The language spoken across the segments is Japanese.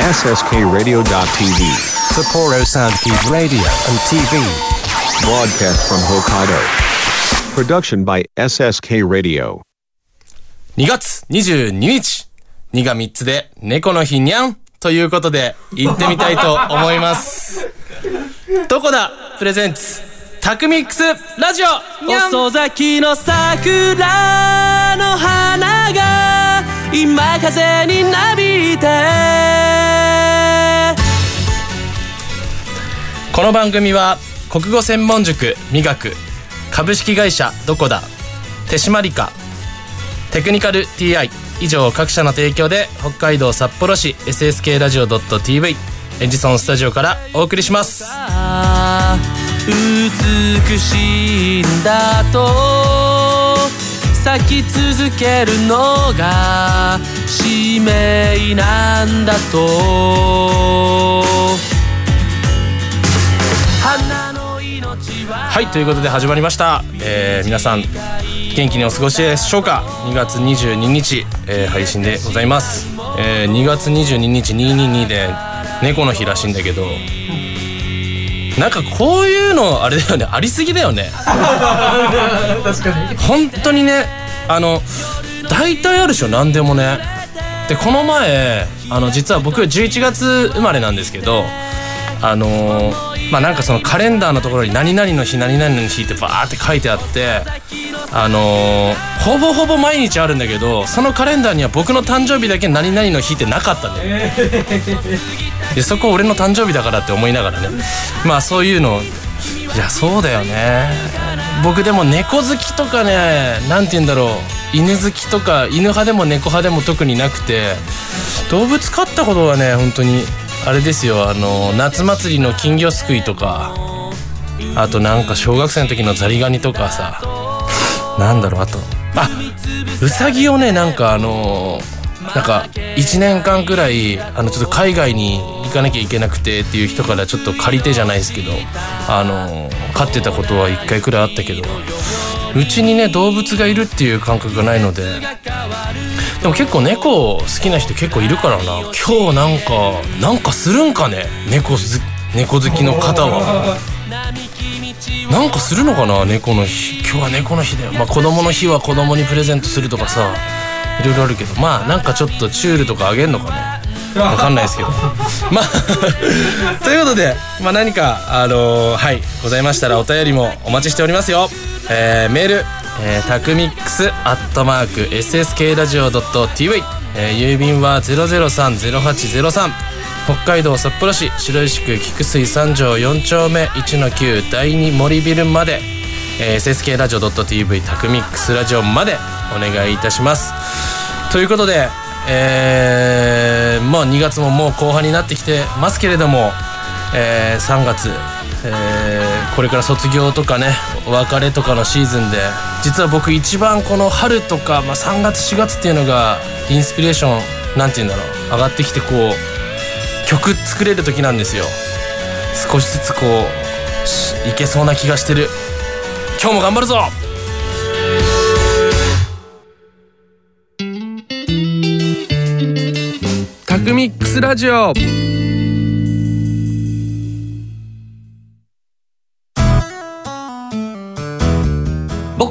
SSKRadio.tv Sapporo Soundkeep Radio and TV. Broadcast from Hokkaido Production by SSK Radio 2月22日 !2 が3つで猫の日にゃんということで行ってみたいと思います。どこだプレゼンツタクミックスラジオにゃん遅咲きの桜の花が今風になびいてこの番組は国語専門塾磨く株式会社どこだ手締まりかテクニカル TI 以上各社の提供で北海道札幌市 SSK ラジオ .tv エンジソンスタジオからお送りします。美しいんだと咲き続けるのが使命なんだと。ははいということで始まりました、えー皆さん元気にお過ごしでしょうか？2月22日、えー配信でございます、えー2月22日222で猫の日らしいんだけどなんかこういうのあれだよね。ありすぎだよね。確かに。本当にねあの大体あるでしょ何でもね。でこの前あの実は僕11月生まれなんですけどあのーまあなんかそのカレンダーのところに「何々の日何々の日」ってバーって書いてあってあのーほぼほぼ毎日あるんだけどそのカレンダーには僕の誕生日だけ何々の日ってなかったんだよ、でそこ俺の誕生日だからって思いながらね。まあそういうの。いやそうだよね。僕でも猫好きとかねなんて言うんだろう。犬好きとか犬派でも猫派でも特になくて動物飼ったことはね本当にあれですよあの夏祭りの金魚すくいとかあとなんか小学生の時のザリガニとかさなんだろうあとあウサギをねなんかあのなんか1年間くらいあのちょっと海外に行かなきゃいけなくてっていう人からちょっと借りてじゃないですけどあの飼ってたことは1回くらいあったけどうちにね動物がいるっていう感覚がないのででも結構猫好きな人結構いるからな。今日なんかなんかするんかね？猫ず猫好きの方は。なんかするのかな？猫の日。今日は猫の日だよ。まあ子供の日は子供にプレゼントするとかさいろいろあるけど。まあなんかちょっとチュールとかあげんのかね？わかんないですけど。まあ ということで、まあ、何かあのーはいございましたらお便りもお待ちしておりますよ。えーメールえータクミックスアットマーク SSK ラジオ .tv、えー郵便は0030803北海道札幌市白石区菊水三条4丁目。1-9第2森ビルまで、えー SSK ラジオ .tv タクミックスラジオまで。お願いいたします。ということでえー、まあ2月ももう後半になってきてますけれども、えー3月、えーこれから卒業とかねお別れとかのシーズンで実は僕一番この春とか、まあ、3月4月っていうのがインスピレーションなんて言うんだろう上がってきてこう曲作れる時なんですよ。少しずつこういけそうな気がしてる。今日も頑張るぞ！タクミックスラジオ。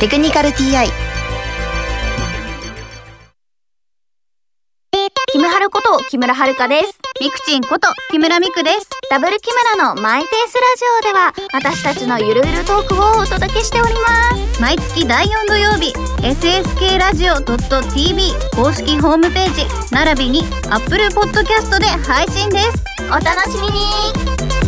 テクニカル TI」キムハ春こと木村遥です。ミクチンこと木村ミクです。ダブル木村のマイペースラジオでは私たちのゆるゆるトークをお届けしております。毎月第4土曜日、SSK ラジオ .tv 公式ホームページ、並びに Apple Podcast で配信です。お楽しみに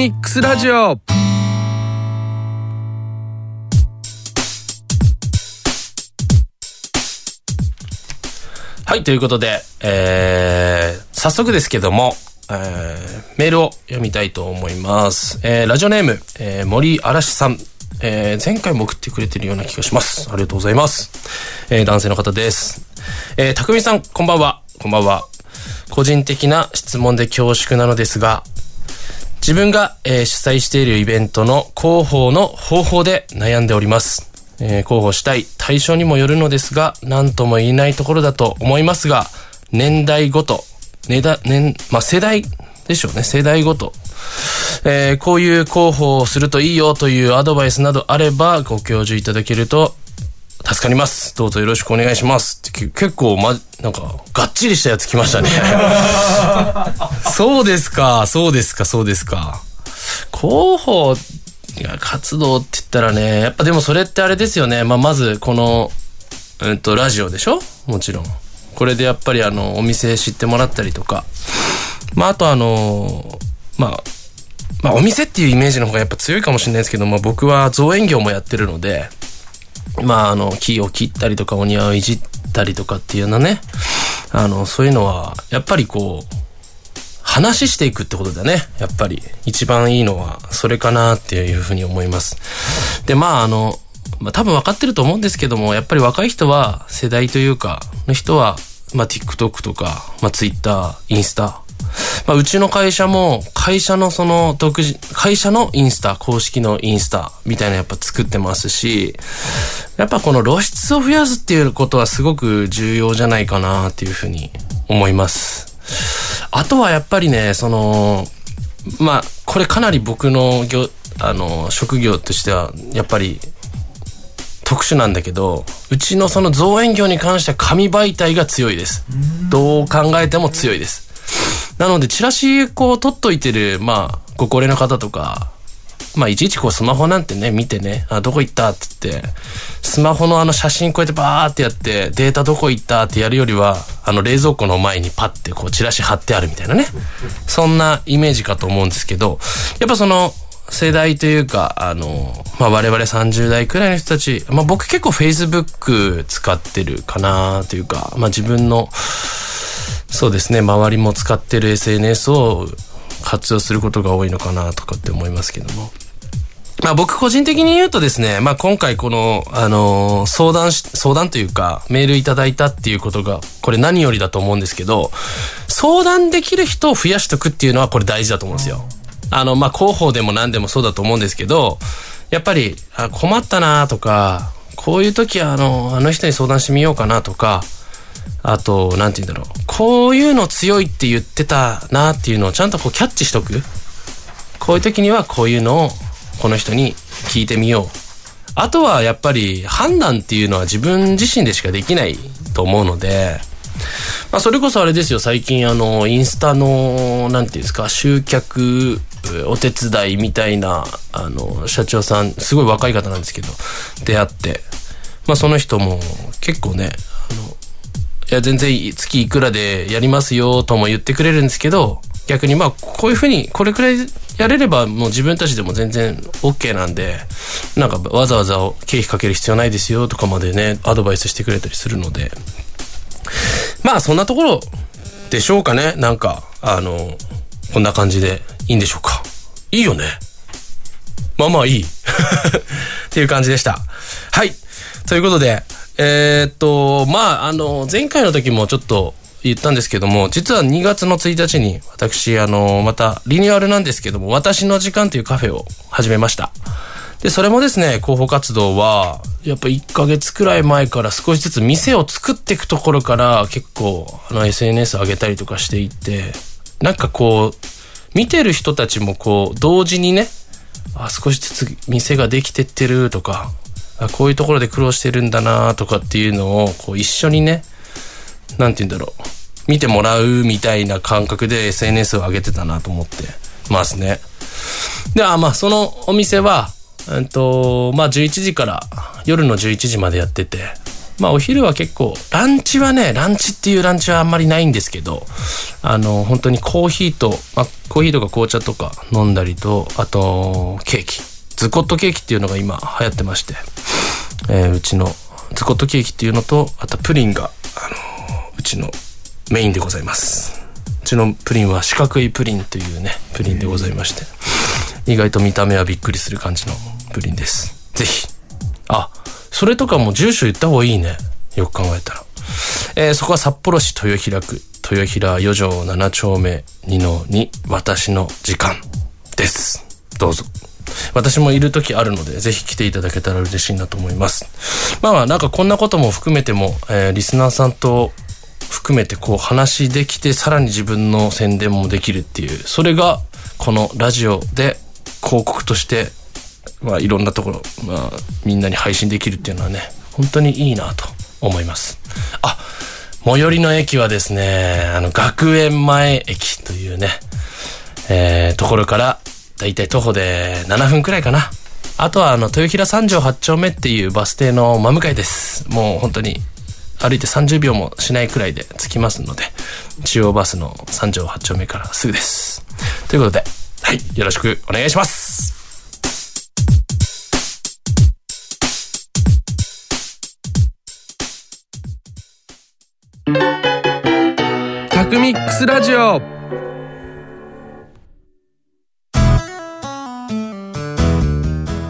ミックスラジオはい、ということで、えー、早速ですけども、えー、メールを読みたいと思います。えー、ラジオネーム、えー、森嵐さん。えー、前回も送ってくれてるような気がします。ありがとうございます。えー、男性の方です。えー、たくみさん、こんばんは。こんばんは。個人的な質問で恐縮なのですが、自分が、えー主催しているイベントの広報の方法で悩んでおります。えー広報したい対象にもよるのですが、何とも言えないところだと思いますが、年代ごと、ねだ、年、まあ、世代でしょうね、世代ごと。えーこういう広報をするといいよというアドバイスなどあればご教授いただけると助かります。どうぞよろしくお願いします。ってけ結構ま、なんか、がっちりしたやつ来ましたね。そうですか、そうですか、そうですか。広報が活動って言ったらね、やっぱでもそれってあれですよね。まあ、まず、この、うんと、ラジオでしょ？もちろん。これでやっぱりあの、お店知ってもらったりとか。まあ、あとあの、まあ、まあ、お店っていうイメージの方がやっぱ強いかもしれないですけど、まあ、僕は造園業もやってるので、まあ、あの、木を切ったりとか、お庭をいじったりとかっていうようなね、あの、そういうのは、やっぱりこう、話していくってことだね。やっぱり。一番いいのは、それかなっていうふうに思います。で、まあ、あの、まあ、多分分かってると思うんですけども、やっぱり若い人は、世代というか、の人は、まあ、TikTok とか、まあ、Twitter、インスタ、まあ、うちの会社も、会社のその独自、会社のインスタ、公式のインスタみたいなやっぱ作ってますし、やっぱこの露出を増やすっていうことはすごく重要じゃないかなっていうふうに思います。あとはやっぱりね、その、まあ、これかなり僕の業、あの、職業としては、やっぱり、特殊なんだけど、うちのその造園業に関しては紙媒体が強いです。どう考えても強いです。なので、チラシこう取っといてる、まあ、ご高齢の方とか、まあ、いちいちこうスマホなんてね、見てね、あ、どこ行ったって言って、スマホのあの写真こうやってバーってやって、データどこ行ったってやるよりは、あの冷蔵庫の前にパッてこうチラシ貼ってあるみたいなね。そんなイメージかと思うんですけど、やっぱその、世代というか、あの、まあ、我々30代くらいの人たち、まあ、僕結構 Facebook 使ってるかなというか、まあ、自分の、そうですね、周りも使ってる SNS を活用することが多いのかなとかって思いますけども。まあ僕個人的に言うとですね、まあ今回この、あのー相談し、相談というか、メールいただいたっていうことが、これ何よりだと思うんですけど、相談できる人を増やしとくっていうのはこれ大事だと思うんですよ。あの、まあ広報でも何でもそうだと思うんですけど、やっぱり、あ困ったなとか、こういう時はあの、あの人に相談してみようかなとか、あと、なんて言うんだろう。こういうの強いって言ってたなっていうのをちゃんとこうキャッチしとく。こういう時にはこういうのをこの人に聞いてみよう。あとはやっぱり判断っていうのは自分自身でしかできないと思うので、まあそれこそあれですよ、最近あの、インスタの、なんていうんですか、集客お手伝いみたいな、あの、社長さん、すごい若い方なんですけど、出会って、まあその人も結構ね、あの、いや、全然月いくらでやりますよとも言ってくれるんですけど、逆にまあ、こういうふうに、これくらいやれればもう自分たちでも全然 OK なんで、なんかわざわざ経費かける必要ないですよとかまでね、アドバイスしてくれたりするので、まあそんなところでしょうかね。なんか、あの、こんな感じでいいんでしょうか。いいよね。まあまあいい。っていう感じでした。はい。ということで、えーっと、まあ、あの、前回の時もちょっと言ったんですけども、実は2月の1日に私、あの、またリニューアルなんですけども、私の時間というカフェを始めました。で、それもですね、広報活動は、やっぱ1ヶ月くらい前から少しずつ店を作っていくところから結構、あの、SNS 上げたりとかしていって、なんかこう、見てる人たちもこう、同時にね、あ、少しずつ店ができてってるとか、あこういうところで苦労してるんだなとかっていうのを、こう一緒にね、なんて言うんだろう、見てもらうみたいな感覚で SNS を上げてたなと思ってますね。で、あ、まあ、そのお店は、うんと、まあ、11時から夜の11時までやってて、まあ、お昼は結構、ランチはね、ランチっていうランチはあんまりないんですけど、あの、本当にコーヒーと、まあ、コーヒーとか紅茶とか飲んだりと、あと、ケーキ。ズコットケーキっていうのが今流行ってまして、えーうちのズコットケーキっていうのと、あとプリンが、あの、うちのメインでございます。うちのプリンは四角いプリンというね、プリンでございまして、意外と見た目はびっくりする感じのプリンです。ぜひ。あ、それとかも住所言った方がいいね。よく考えたら。えーそこは札幌市豊平区、豊平4条7丁目2の2、私の時間です。どうぞ。私もいる時あるので、ぜひ来ていただけたら嬉しいなと思います。まあまあ、なんかこんなことも含めても、えーリスナーさんと含めてこう話できて、さらに自分の宣伝もできるっていう、それがこのラジオで広告として、まあいろんなところ、まあみんなに配信できるっていうのはね、本当にいいなと思います。あ、最寄りの駅はですね、あの学園前駅というね、えーところから、だいたい徒歩で7分くらいかな。あとは、あの、豊平三条八丁目っていうバス停の真向かいです。もう本当に、歩いて30秒もしないくらいで着きますので、中央バスの三条八丁目からすぐです。ということで、はい、よろしくお願いします。タクミックスラジオ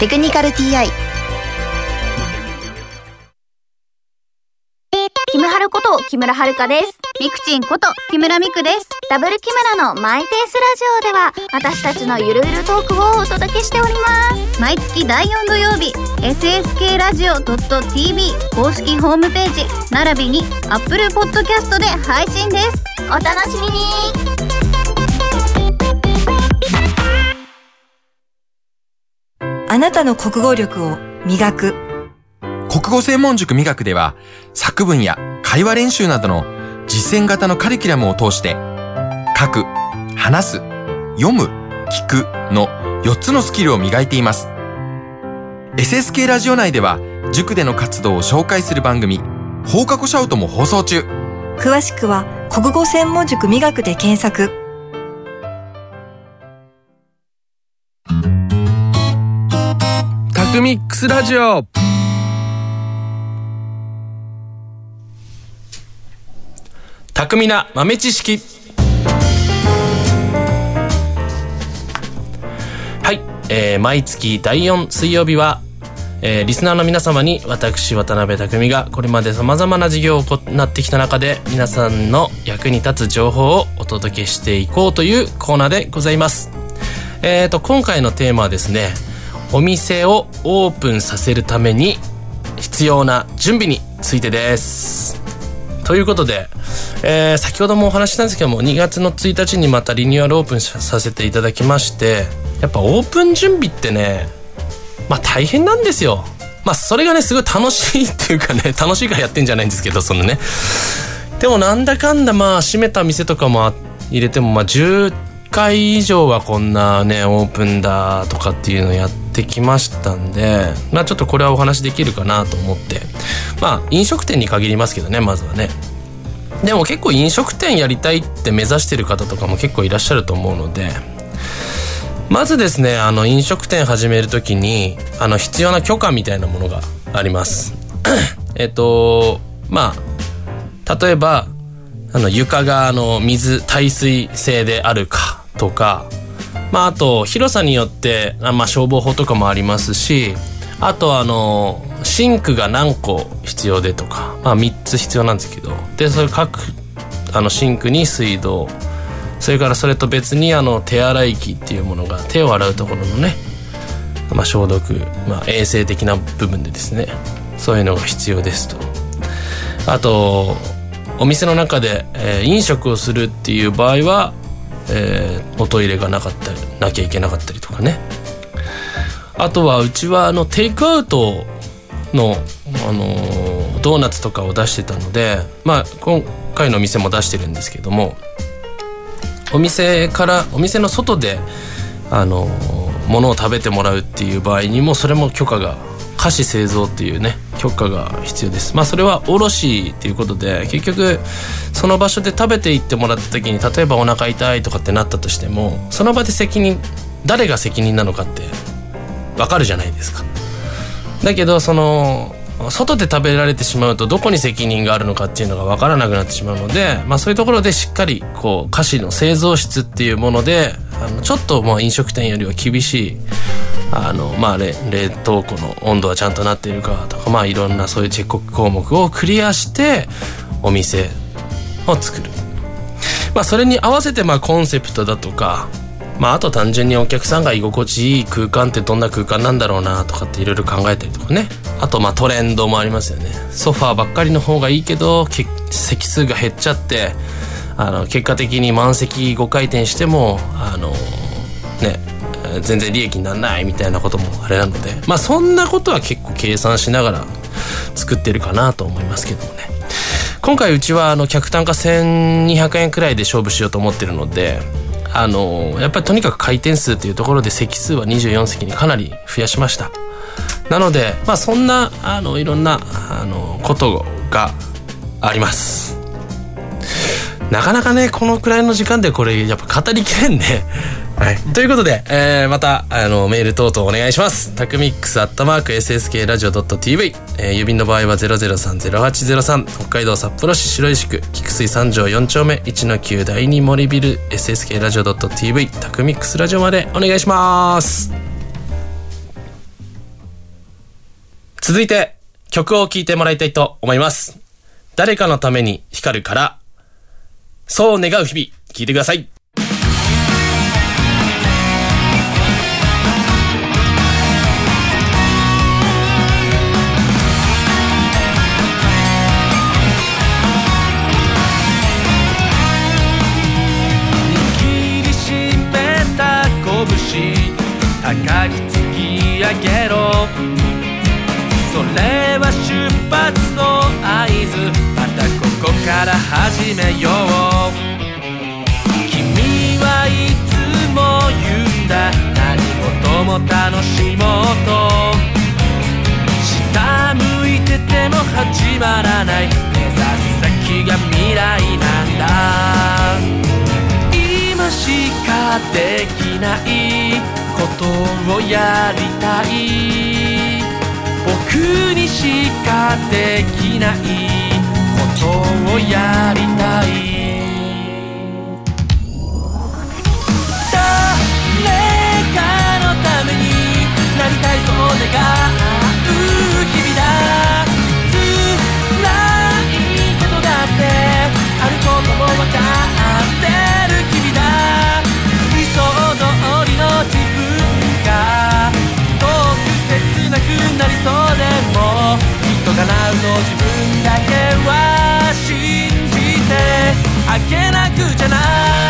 テクニカル TI」キムハルこと木村遥です。ミクチンこと木村ミクです。ダブル木村のマイペースラジオでは私たちのゆるゆるトークをお届けしております。毎月第4土曜日 SSK ラジオ .tv 公式ホームページ並びに Apple Podcast で配信です。お楽しみにあなたの国語力を磨く国語専門塾磨くでは作文や会話練習などの実践型のカリキュラムを通して書く、話す、読む、聞くの4つのスキルを磨いています。SSK ラジオ内では塾での活動を紹介する番組放課後シャウトも放送中。詳しくは国語専門塾磨くで検索ミックスラジオ巧みな豆知識。はい、えー毎月第4水曜日は、えーリスナーの皆様に私渡辺匠がこれまでさまざまな事業を行ってきた中で皆さんの役に立つ情報をお届けしていこうというコーナーでございます。えーと今回のテーマはですねお店をオープンさせるために必要な準備についてです。ということで、えー先ほどもお話ししたんですけども2月の1日にまたリニューアルオープンさせていただきましてやっぱオープン準備ってねまあ大変なんですよ。まあそれがねすごい楽しいっていうかね楽しいからやってんじゃないんですけどそのね。でもなんだかんだまあ閉めた店とかも入れてもまあ10回以上はこんなねオープンだとかっていうのやってきましたんでまあちょっとこれはお話できるかなと思って。まあ飲食店に限りますけどねまずはね。でも結構飲食店やりたいって目指してる方とかも結構いらっしゃると思うので。まずですねあの飲食店始める時にあの必要な許可みたいなものがあります。えっとまあ例えばあの床があの水耐水性であるかとかまああと広さによってまあ消防法とかもありますしあとあのシンクが何個必要でとかまあ3つ必要なんですけどでそれ各あのシンクに水道それからそれと別にあの手洗い機っていうものが手を洗うところのね、まあ、消毒、まあ、衛生的な部分でですねそういうのが必要ですと。あとお店の中で、えー飲食をするっていう場合は、えーおトイレがなかったりなきゃいけなかったりとかね。あとはうちはあのテイクアウトの、あのードーナツとかを出してたのでまあ今回のお店も出してるんですけどもお店からお店の外であの物を食べてもらうっていう場合にもそれも許可が菓子製造っていうね許可が必要です。まあそれは卸っていうことで結局その場所で食べていってもらった時に例えばお腹痛いとかってなったとしてもその場で責任誰が責任なのかってわかるじゃないですか。だけどその外で食べられてしまうとどこに責任があるのかっていうのが分からなくなってしまうので、まあ、そういうところでしっかりこう菓子の製造室っていうものであのちょっとまあ飲食店よりは厳しいあの、まあ、冷凍庫の温度はちゃんとなっているかとか、まあ、いろんなそういうチェック項目をクリアしてお店を作る。まあ、それに合わせてまあコンセプトだとかまあ、あと単純にお客さんが居心地いい空間ってどんな空間なんだろうなとかっていろいろ考えたりとかねあとまあトレンドもありますよねソファーばっかりの方がいいけどけ席数が減っちゃってあの結果的に満席5回転してもあのね全然利益にならないみたいなこともあれなのでまあそんなことは結構計算しながら作ってるかなと思いますけどもね。今回うちはあの客単価1200円くらいで勝負しようと思ってるのであのやっぱりとにかく回転数というところで席数は24席にかなり増やしました。なのでまあそんなあのいろんなあのことがあります。なかなかねこのくらいの時間でこれやっぱ語りきれんね。はい、ということで、えーまたあのメール等々お願いします。タクミックスアットマーク SSK ラジオ .tv、えー郵便の場合は0030803北海道札幌市白石区菊水三条4丁目。1の9第2森ビル SSK ラジオ .tv タクミックスラジオまでお願いします。続いて曲を聴いてもらいたいと思います。誰かのために光るからそう願う日々。聴いてください。も楽しもうと下向いてても始まらない目指す先が未来なんだ。今しかできないことをやりたい。僕にしかできないことをやりたい。りたいそう願う日々だ辛いことだってあることも分かってる君だ理想通りの自分がどう切なくなりそうでもきっと叶うの自分だけは信じてあげなくちゃない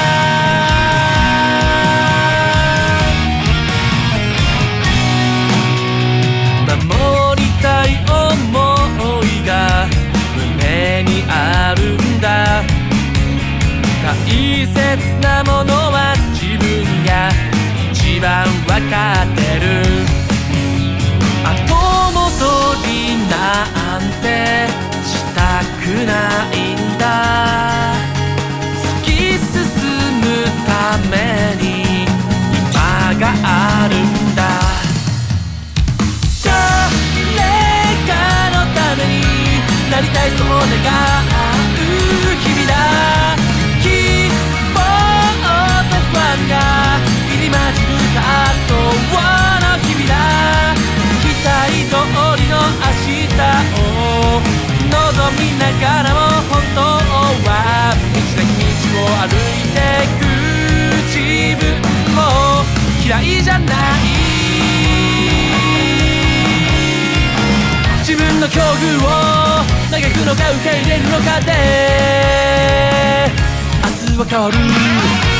大切なものは自分が一番わかってる。後戻りなんてしたくないんだ。突き進むために今があるんだ。誰かのためになりたいそう願う通りの明日を望みながらも本当は道なき道を歩いてく自分も嫌いじゃない自分の境遇を嘆くのか受け入れるのかで明日は変わる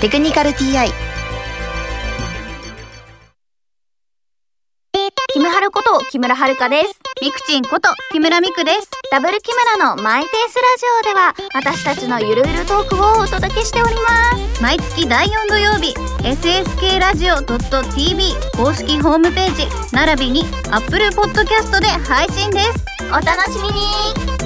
テクニカル TI」キムハルこと木村遥です。ミクチンこと木村ミクです。ダブル木村のマイペースラジオでは私たちのゆるゆるトークをお届けしております。毎月第4土曜日 SSK ラジオ .tv 公式ホームページ並びに Apple Podcast で配信ですお楽しみに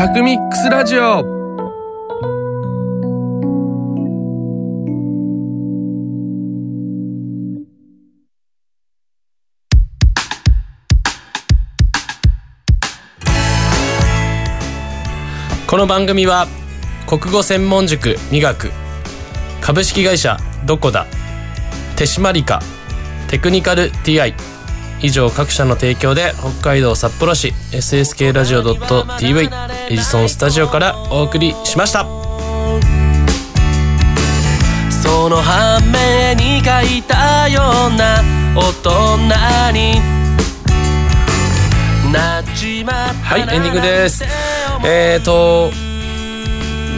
タクミックスラジオ。この番組は国語専門塾磨く株式会社どこだ手締まりかテクニカル TI 以上各社の提供で北海道札幌市 SSK ラジオ .tv エジソンスタジオからお送りしました。その反面に書いたような大人に。なっちまったはいエンディングです。えーと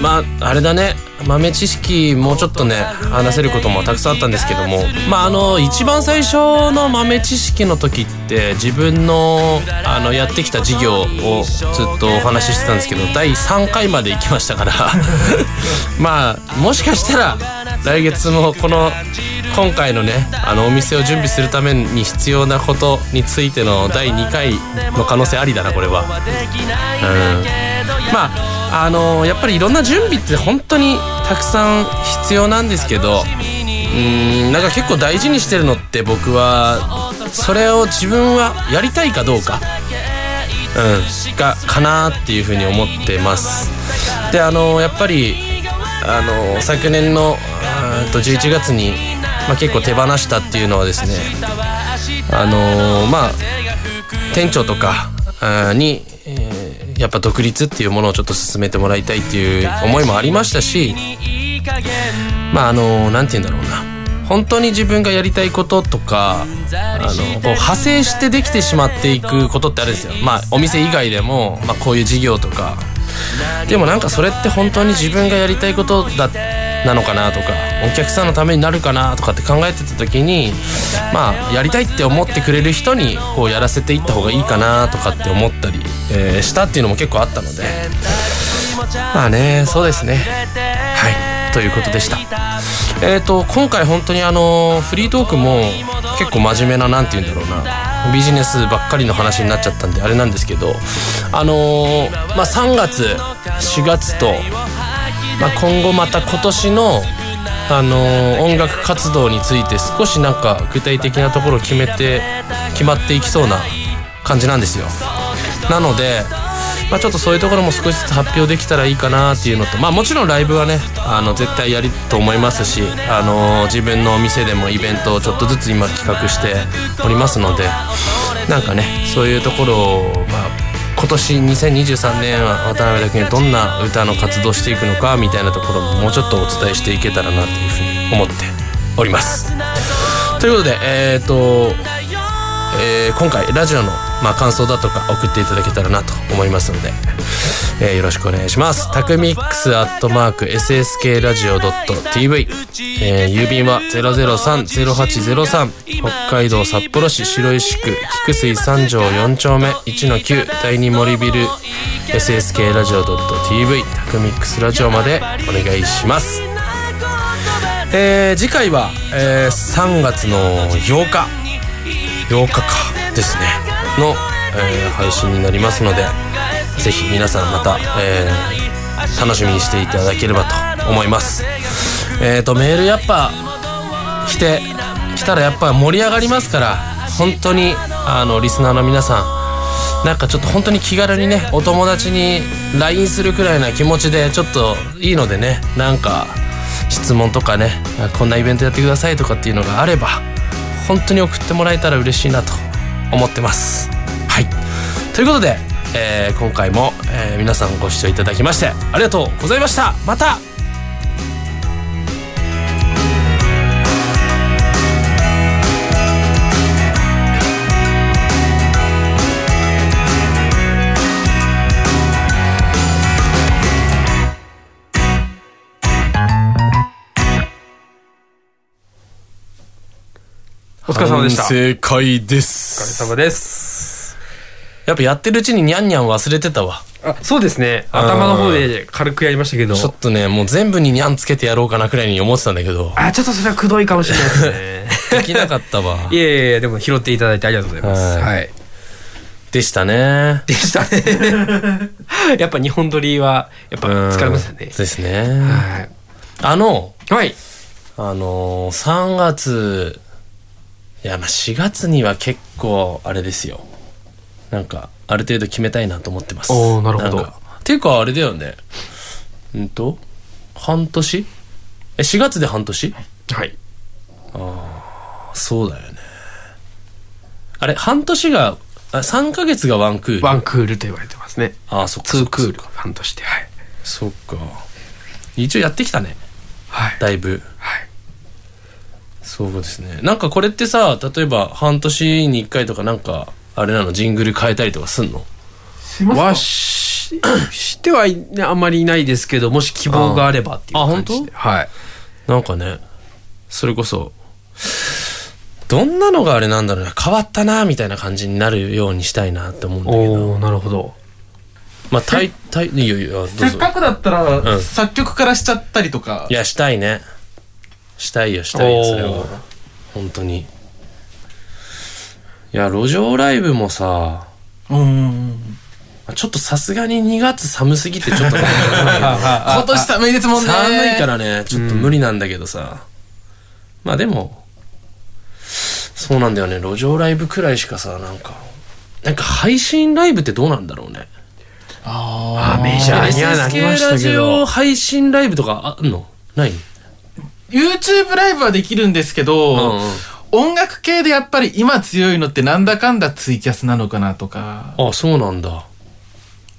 まああれだね。豆知識もうちょっとね話せることもたくさんあったんですけども。まああの一番最初の豆知識の時って自分のあのやってきた事業をずっとお話ししてたんですけど第3回まで行きましたから。まあもしかしたら来月もこの今回のねあのお店を準備するために必要なことについての第2回の可能性ありだなこれは。うん、まああのやっぱりいろんな準備って本当にたくさん必要なんですけどうんなんか結構大事にしてるのって僕はそれを自分はやりたいかどうか、うん、がかなっていうふうに思ってます。であのやっぱりあの昨年のと11月に、まあ、結構手放したっていうのはですねあのまあ店長とかに、やっぱ独立っていうものをちょっと進めてもらいたいっていう思いもありましたしまああの何て言うんだろうな。本当に自分がやりたいこととかあのこう派生してできてしまっていくことってあるんですよ。まあお店以外でも、まあ、こういう事業とか。でもなんかそれって本当に自分がやりたいことだなのかなとかお客さんのためになるかなとかって考えてた時にまあやりたいって思ってくれる人にこうやらせていった方がいいかなとかって思ったり、えーしたっていうのも結構あったので。まあねそうですね。はい。ということでした。えっ、と今回本当にあのフリートークも結構真面目ななんて言うんだろうなビジネスばっかりの話になっちゃったんであれなんですけどあのーまあ3月4月と、まあ、今後また今年のあのー音楽活動について少しなんか具体的なところを決めて決まっていきそうな感じなんですよ。なので、まあ、ちょっとそういうところも少しずつ発表できたらいいかなっていうのとまあもちろんライブはねあの絶対やると思いますし、あのー自分のお店でもイベントをちょっとずつ今企画しておりますのでなんかねそういうところをまあ今年2023年は渡辺だけにどんな歌の活動していくのかみたいなところももうちょっとお伝えしていけたらなというふうに思っております。ということでえっ、とえー今回ラジオの、まあ、感想だとか送っていただけたらなと思いますので、えーよろしくお願いします。タクミックスアットマーク SSK ラジオ .tv、えー郵便は003-0803北海道札幌市白石区菊水三条4丁目。1-9第2森ビル。SSK ラジオ .tv タクミックスラジオまでお願いします。えー次回は、えー3月の8日。8日か。ですね。の、えー配信になりますのでぜひ皆さんまた、えー楽しみにしていただければと思います。えっ、とメールやっぱ来て来たらやっぱ盛り上がりますから本当にあのリスナーの皆さんなんかちょっと本当に気軽にねお友達に LINE するくらいな気持ちでちょっといいのでねなんか質問とかねこんなイベントやってくださいとかっていうのがあれば本当に送ってもらえたら嬉しいなと思ってます。はい。ということで、えー今回も、えー皆さんご視聴いただきましてありがとうございました。またお疲れ様でした。お疲正解ですれ様です。やっぱやってるうちにニャンニャン忘れてたわあ、そうですね。頭の方で軽くやりましたけど。ちょっとねもう全部にニャンつけてやろうかなくらいに思ってたんだけどあ、ちょっとそれはくどいかもしれないですね。できなかったわ いやいやいや、でも拾っていただいてありがとうございます。はいはい。でしたねでしたね。やっぱ日本撮りは、やっぱ疲れますよねうん。ですねはい。あのはい。あのー、3月いやまあ4月には結構あれですよなんかある程度決めたいなと思ってますおーなるほどていうかあれだよねうんと半年？え4月で半年？はい。そうだよねあれ、半年が、あ3ヶ月がワンクール？ワンクールと言われてますね。ああ、そっか。ツークール半年で。はい。そっか。一応やってきたね。はい。だいぶ。はい。そうですね。なんかこれってさ、例えば半年に1回とかなんか、あれなの、ジングル変えたりとかすんの？はし、してはあんまりいないですけど、もし希望があればっていうあ、本感じ当？で。はい。なんかね、それこそ、どんなのがあれなんだろうね、変わったな、みたいな感じになるようにしたいなって思うんだけど。おおなるほど。まあ、たい、たい、いいよいいよ、どうぞ。せっかくだったら、うん作曲からしちゃったりとかいや、したいね。したいよ、したいよ、それは。本当に。いや、路上ライブもさ、うんちょっとさすがに2月寒すぎてちょっとね 今年寒いですもんね 寒いからね、ちょっと無理なんだけどさ。まあでも、そうなんだよね、路上ライブくらいしかさ、なんか、なんか配信ライブってどうなんだろうね。あメジャーにはなりましたけラジオど。配信ライブとかあんの？ない、YouTube ライブはできるんですけど、音楽系でやっぱり今強いのってなんだかんだツイキャスなのかなとかあ、そうなんだ。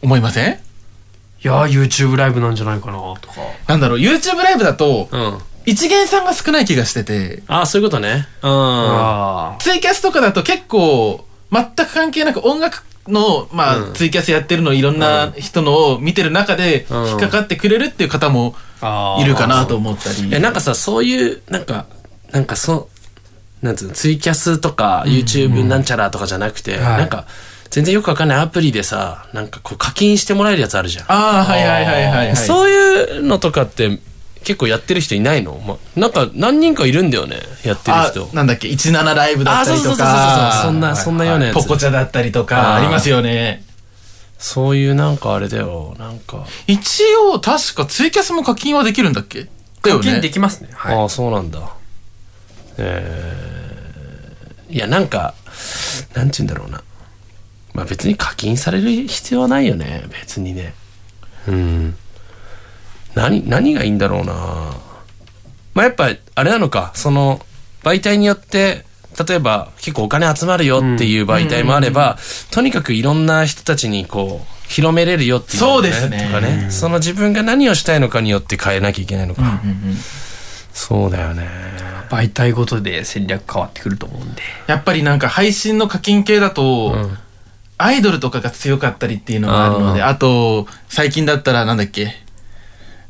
思いません？いやー、YouTube ライブなんじゃないかなとか。なんだろう YouTube ライブだとうん。一元さんが少ない気がしててあ、そういうことね。うん。あツイキャスとかだと結構全く関係なく音楽の、まあうんツイキャスやってるのいろんな人のを見てる中でうん引っかかってくれるっていう方もあいるかなと思ったり。いや、なんかさ、そういう、なんか、なんかそう、なんつうの、ツイキャスとか、YouTube なんちゃらとかじゃなくて、はい。なんか、全然よくわかんないアプリでさ、なんかこう課金してもらえるやつあるじゃん。ああはいはいはいはい、はい、そういうのとかって、結構やってる人いないの、ま、なんか何人かいるんだよね、やってるあ人。なんだっけ？17ライブだったりとあそうそうそうかそうそんなそんなようなやつ。ポコチャだったりとあかーありますよねそういうなんかあれだよ、なんか。一応確かツイキャスも課金はできるんだっけ？だよ課金ねできますね。はい。ああ、そうなんだ。えー、いや、なんか、なんて言うんだろうな。まあ別に課金される必要はないよね、別にね。うん。何、何がいいんだろうな。まあやっぱ、あれなのか、その、媒体によって、例えば結構お金集まるよっていう媒体もあれば、とにかくいろんな人たちにこう、広めれるよっていう、そうですねとかね。その自分が何をしたいのかによって変えなきゃいけないのか。そうだよね。媒体ごとで戦略変わってくると思うんで。やっぱりなんか配信の課金系だと、アイドルとかが強かったりっていうのがあるので、あと、最近だったらなんだっけ？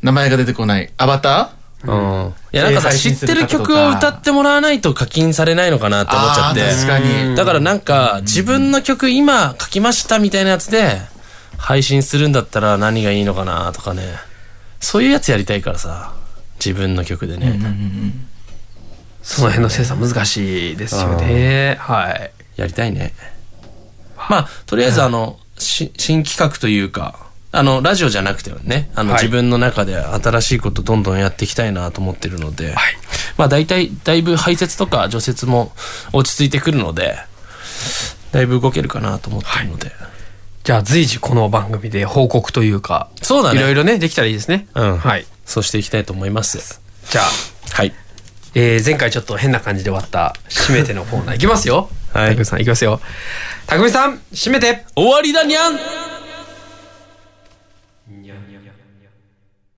名前が出てこない。アバタうん。いや、なんかさ、配知ってる曲を歌ってもらわないと課金されないのかなって思っちゃって。確かにだからなんか、自分の曲今書きましたみたいなやつで、配信するんだったら何がいいのかなとかね。そういうやつやりたいからさ。自分の曲でね。その辺の精査難しいですよね。はい。やりたいね。まあ、とりあえずあの、し新企画というか、あの、ラジオじゃなくてね、あの、はい自分の中で新しいことどんどんやっていきたいなと思ってるので、まあ、大体、だいぶ排泄とか除雪も落ち着いてくるので、だいぶ動けるかなと思ってるので。じゃあ随時この番組で報告というか、そうだね。いろいろね、できたらいいですね。うん。はい。そうしていきたいと思います。じゃあ、はい。えー前回ちょっと変な感じで終わった締めてのコーナーいきますよ。はいたくみさんいきますよ。たくみさん、締めて終わりだにゃん